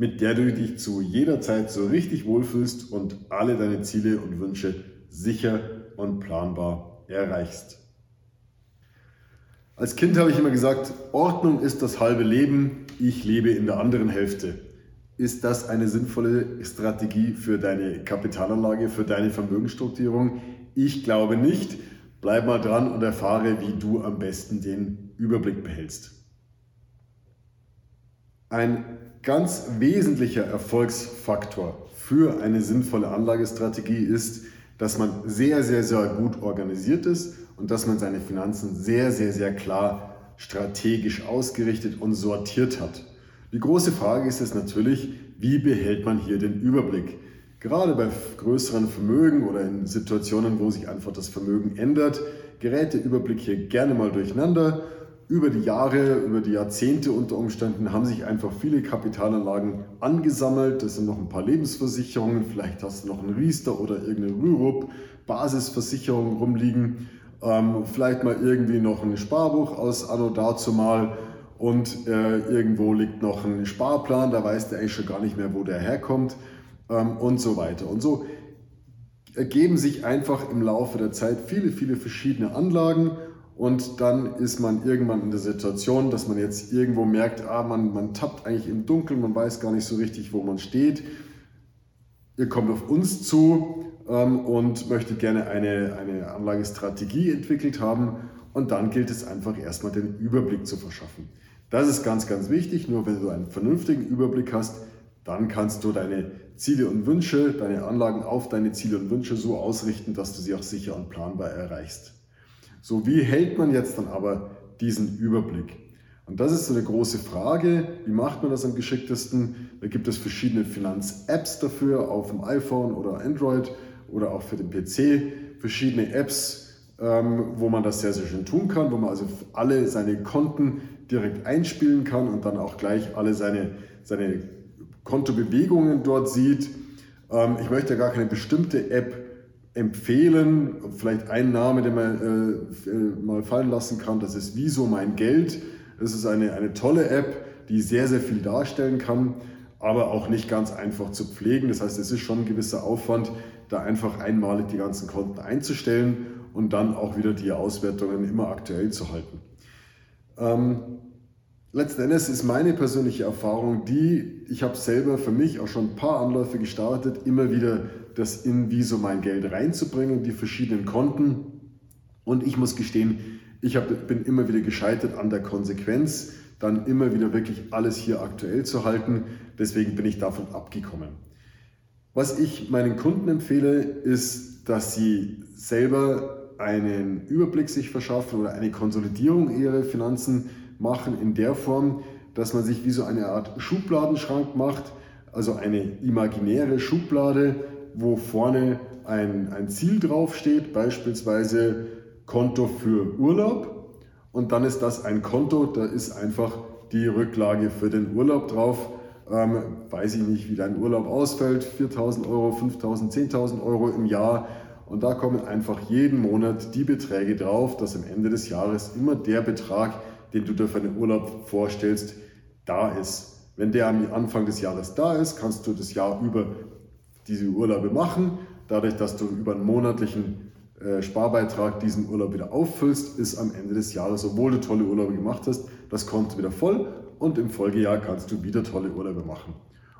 mit der du dich zu jeder Zeit so richtig wohlfühlst und alle deine Ziele und Wünsche sicher und planbar erreichst. Als Kind habe ich immer gesagt, Ordnung ist das halbe Leben, ich lebe in der anderen Hälfte. Ist das eine sinnvolle Strategie für deine Kapitalanlage, für deine Vermögensstrukturierung? Ich glaube nicht. Bleib mal dran und erfahre, wie du am besten den Überblick behältst. Ein ganz wesentlicher Erfolgsfaktor für eine sinnvolle Anlagestrategie ist, dass man sehr, sehr, sehr gut organisiert ist und dass man seine Finanzen sehr, sehr, sehr klar strategisch ausgerichtet und sortiert hat. Die große Frage ist es natürlich, wie behält man hier den Überblick? Gerade bei größeren Vermögen oder in Situationen, wo sich einfach das Vermögen ändert, gerät der Überblick hier gerne mal durcheinander. Über die Jahre, über die Jahrzehnte unter Umständen haben sich einfach viele Kapitalanlagen angesammelt. Das sind noch ein paar Lebensversicherungen, vielleicht hast du noch einen Riester oder irgendeine Rürup, Basisversicherung rumliegen. Ähm, vielleicht mal irgendwie noch ein Sparbuch aus Anno dazu mal. Und äh, irgendwo liegt noch ein Sparplan, da weiß der eigentlich schon gar nicht mehr, wo der herkommt. Ähm, und so weiter. Und so ergeben sich einfach im Laufe der Zeit viele, viele verschiedene Anlagen und dann ist man irgendwann in der Situation, dass man jetzt irgendwo merkt, ah, man, man tappt eigentlich im Dunkeln, man weiß gar nicht so richtig, wo man steht. Ihr kommt auf uns zu ähm, und möchte gerne eine, eine Anlagestrategie entwickelt haben. Und dann gilt es einfach erstmal den Überblick zu verschaffen. Das ist ganz, ganz wichtig. Nur wenn du einen vernünftigen Überblick hast, dann kannst du deine Ziele und Wünsche, deine Anlagen auf deine Ziele und Wünsche so ausrichten, dass du sie auch sicher und planbar erreichst. So, wie hält man jetzt dann aber diesen Überblick? Und das ist so eine große Frage. Wie macht man das am geschicktesten? Da gibt es verschiedene Finanz-Apps dafür auf dem iPhone oder Android oder auch für den PC verschiedene Apps, ähm, wo man das sehr, sehr schön tun kann, wo man also alle seine Konten direkt einspielen kann und dann auch gleich alle seine, seine Kontobewegungen dort sieht. Ähm, ich möchte gar keine bestimmte App empfehlen, vielleicht einen Namen, den man äh, äh, mal fallen lassen kann, das ist Wieso mein Geld. Das ist eine, eine tolle App, die sehr, sehr viel darstellen kann, aber auch nicht ganz einfach zu pflegen. Das heißt, es ist schon ein gewisser Aufwand, da einfach einmalig die ganzen Konten einzustellen und dann auch wieder die Auswertungen immer aktuell zu halten. Ähm, letzten Endes ist meine persönliche Erfahrung die, ich habe selber für mich auch schon ein paar Anläufe gestartet, immer wieder das in Wieso mein Geld reinzubringen, die verschiedenen Konten. Und ich muss gestehen, ich hab, bin immer wieder gescheitert an der Konsequenz, dann immer wieder wirklich alles hier aktuell zu halten. Deswegen bin ich davon abgekommen. Was ich meinen Kunden empfehle, ist, dass sie selber einen Überblick sich verschaffen oder eine Konsolidierung ihrer Finanzen machen in der Form, dass man sich wie so eine Art Schubladenschrank macht, also eine imaginäre Schublade, wo vorne ein, ein Ziel draufsteht, beispielsweise Konto für Urlaub. Und dann ist das ein Konto, da ist einfach die Rücklage für den Urlaub drauf ähm, weiß ich nicht, wie dein Urlaub ausfällt, 4.000 Euro, 5.000, 10.000 Euro im Jahr. Und da kommen einfach jeden Monat die Beträge drauf, dass am Ende des Jahres immer der Betrag, den du dir für den Urlaub vorstellst, da ist. Wenn der am Anfang des Jahres da ist, kannst du das Jahr über diese Urlaube machen. Dadurch, dass du über einen monatlichen äh, Sparbeitrag diesen Urlaub wieder auffüllst, ist am Ende des Jahres, obwohl du tolle Urlaube gemacht hast, das Konto wieder voll und im Folgejahr kannst du wieder tolle Urlaube machen.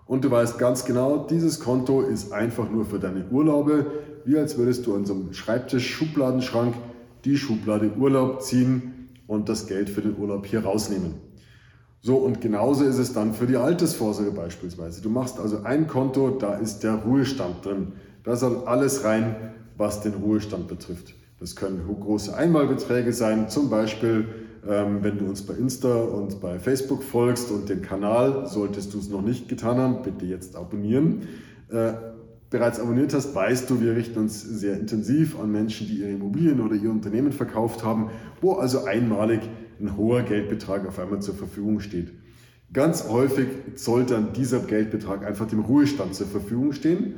Und du weißt ganz genau, dieses Konto ist einfach nur für deine Urlaube, wie als würdest du an so einem Schreibtisch-Schubladenschrank die Schublade Urlaub ziehen und das Geld für den Urlaub hier rausnehmen. So, und genauso ist es dann für die Altersvorsorge beispielsweise. Du machst also ein Konto, da ist der Ruhestand drin. Da soll alles rein, was den Ruhestand betrifft. Das können große Einmalbeträge sein, zum Beispiel ähm, wenn du uns bei Insta und bei Facebook folgst und den Kanal, solltest du es noch nicht getan haben, bitte jetzt abonnieren. Äh, bereits abonniert hast, weißt du, wir richten uns sehr intensiv an Menschen, die ihre Immobilien oder ihr Unternehmen verkauft haben, wo also einmalig ein hoher Geldbetrag auf einmal zur Verfügung steht. Ganz häufig soll dann dieser Geldbetrag einfach dem Ruhestand zur Verfügung stehen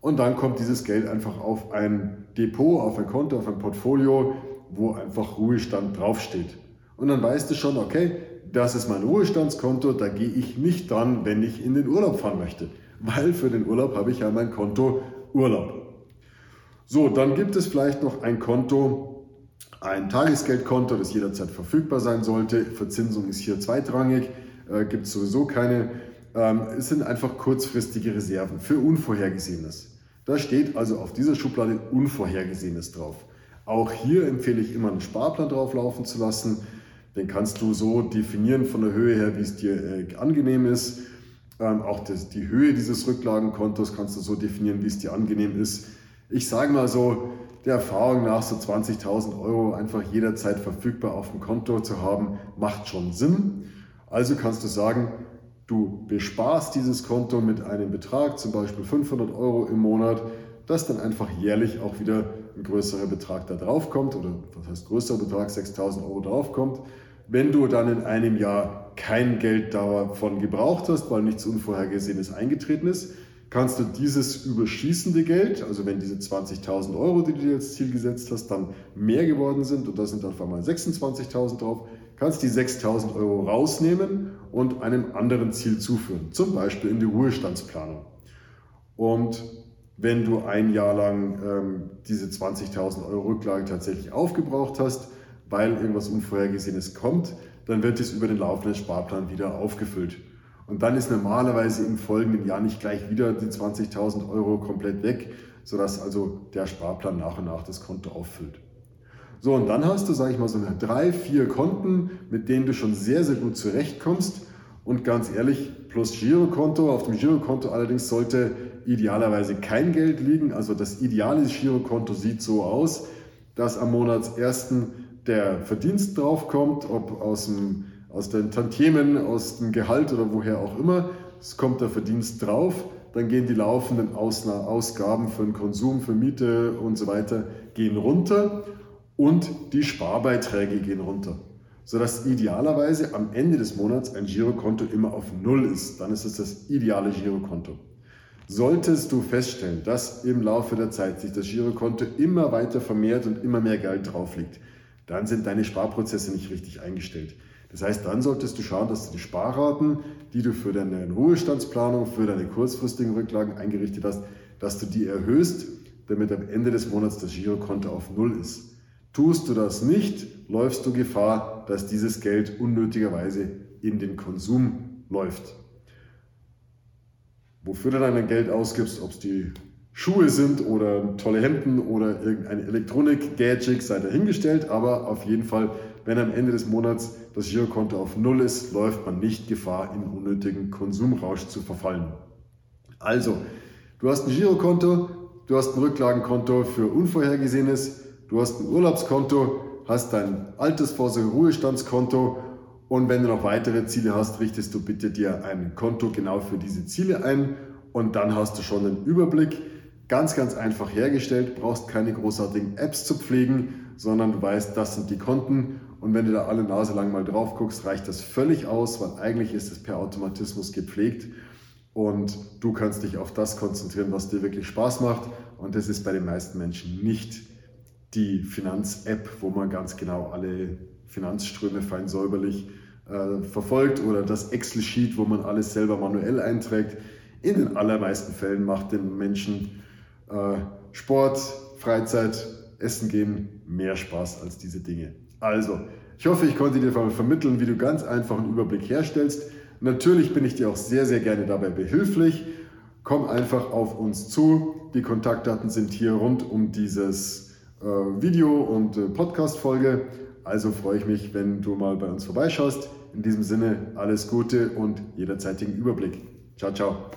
und dann kommt dieses Geld einfach auf ein Depot, auf ein Konto, auf ein Portfolio, wo einfach Ruhestand draufsteht. Und dann weißt du schon, okay, das ist mein Ruhestandskonto, da gehe ich nicht dran, wenn ich in den Urlaub fahren möchte, weil für den Urlaub habe ich ja mein Konto Urlaub. So, dann gibt es vielleicht noch ein Konto, ein Tagesgeldkonto, das jederzeit verfügbar sein sollte. Verzinsung ist hier zweitrangig, äh, gibt es sowieso keine. Ähm, es sind einfach kurzfristige Reserven für Unvorhergesehenes. Da steht also auf dieser Schublade Unvorhergesehenes drauf. Auch hier empfehle ich immer einen Sparplan drauflaufen zu lassen. Den kannst du so definieren von der Höhe her, wie es dir äh, angenehm ist. Ähm, auch das, die Höhe dieses Rücklagenkontos kannst du so definieren, wie es dir angenehm ist. Ich sage mal so, der Erfahrung nach so 20.000 Euro einfach jederzeit verfügbar auf dem Konto zu haben, macht schon Sinn. Also kannst du sagen, du besparst dieses Konto mit einem Betrag, zum Beispiel 500 Euro im Monat, dass dann einfach jährlich auch wieder ein größerer Betrag da drauf kommt oder was heißt größerer Betrag, 6.000 Euro drauf kommt. Wenn du dann in einem Jahr kein Geld davon gebraucht hast, weil nichts Unvorhergesehenes eingetreten ist, kannst du dieses überschießende Geld, also wenn diese 20.000 Euro, die du dir als Ziel gesetzt hast, dann mehr geworden sind und da sind auf einmal 26.000 drauf, kannst die 6.000 Euro rausnehmen und einem anderen Ziel zuführen, zum Beispiel in die Ruhestandsplanung. Und wenn du ein Jahr lang ähm, diese 20.000 Euro Rücklage tatsächlich aufgebraucht hast, weil irgendwas Unvorhergesehenes kommt, dann wird es über den laufenden Sparplan wieder aufgefüllt. Und dann ist normalerweise im folgenden Jahr nicht gleich wieder die 20.000 Euro komplett weg, sodass also der Sparplan nach und nach das Konto auffüllt. So, und dann hast du, sage ich mal, so eine drei, vier Konten, mit denen du schon sehr, sehr gut zurechtkommst. Und ganz ehrlich, plus Girokonto. Auf dem Girokonto allerdings sollte idealerweise kein Geld liegen. Also das ideale Girokonto sieht so aus, dass am Monatsersten der Verdienst draufkommt, ob aus dem aus den Tantiemen, aus dem Gehalt oder woher auch immer. Es kommt der Verdienst drauf, dann gehen die laufenden Ausgaben für den Konsum, für Miete und so weiter gehen runter und die Sparbeiträge gehen runter, sodass idealerweise am Ende des Monats ein Girokonto immer auf Null ist. Dann ist es das ideale Girokonto. Solltest du feststellen, dass im Laufe der Zeit sich das Girokonto immer weiter vermehrt und immer mehr Geld drauf liegt, dann sind deine Sparprozesse nicht richtig eingestellt. Das heißt, dann solltest du schauen, dass du die Sparraten, die du für deine Ruhestandsplanung, für deine kurzfristigen Rücklagen eingerichtet hast, dass du die erhöhst, damit am Ende des Monats das Girokonto auf Null ist. Tust du das nicht, läufst du Gefahr, dass dieses Geld unnötigerweise in den Konsum läuft. Wofür du dein Geld ausgibst, ob es die Schuhe sind oder tolle Hemden oder irgendeine Elektronik-Gadget, sei dahingestellt, aber auf jeden Fall wenn am Ende des Monats das Girokonto auf Null ist, läuft man nicht Gefahr, in unnötigen Konsumrausch zu verfallen. Also, du hast ein Girokonto, du hast ein Rücklagenkonto für Unvorhergesehenes, du hast ein Urlaubskonto, hast dein Altersvorsorge-Ruhestandskonto und wenn du noch weitere Ziele hast, richtest du bitte dir ein Konto genau für diese Ziele ein und dann hast du schon einen Überblick. Ganz, ganz einfach hergestellt, brauchst keine großartigen Apps zu pflegen, sondern du weißt, das sind die Konten und wenn du da alle Nase lang mal drauf guckst, reicht das völlig aus, weil eigentlich ist es per Automatismus gepflegt und du kannst dich auf das konzentrieren, was dir wirklich Spaß macht. Und das ist bei den meisten Menschen nicht die Finanz-App, wo man ganz genau alle Finanzströme fein säuberlich äh, verfolgt oder das Excel-Sheet, wo man alles selber manuell einträgt. In den allermeisten Fällen macht den Menschen äh, Sport, Freizeit, Essen gehen mehr Spaß als diese Dinge. Also, ich hoffe, ich konnte dir vermitteln, wie du ganz einfach einen Überblick herstellst. Natürlich bin ich dir auch sehr, sehr gerne dabei behilflich. Komm einfach auf uns zu. Die Kontaktdaten sind hier rund um dieses äh, Video und äh, Podcast-Folge. Also freue ich mich, wenn du mal bei uns vorbeischaust. In diesem Sinne alles Gute und jederzeitigen Überblick. Ciao, ciao.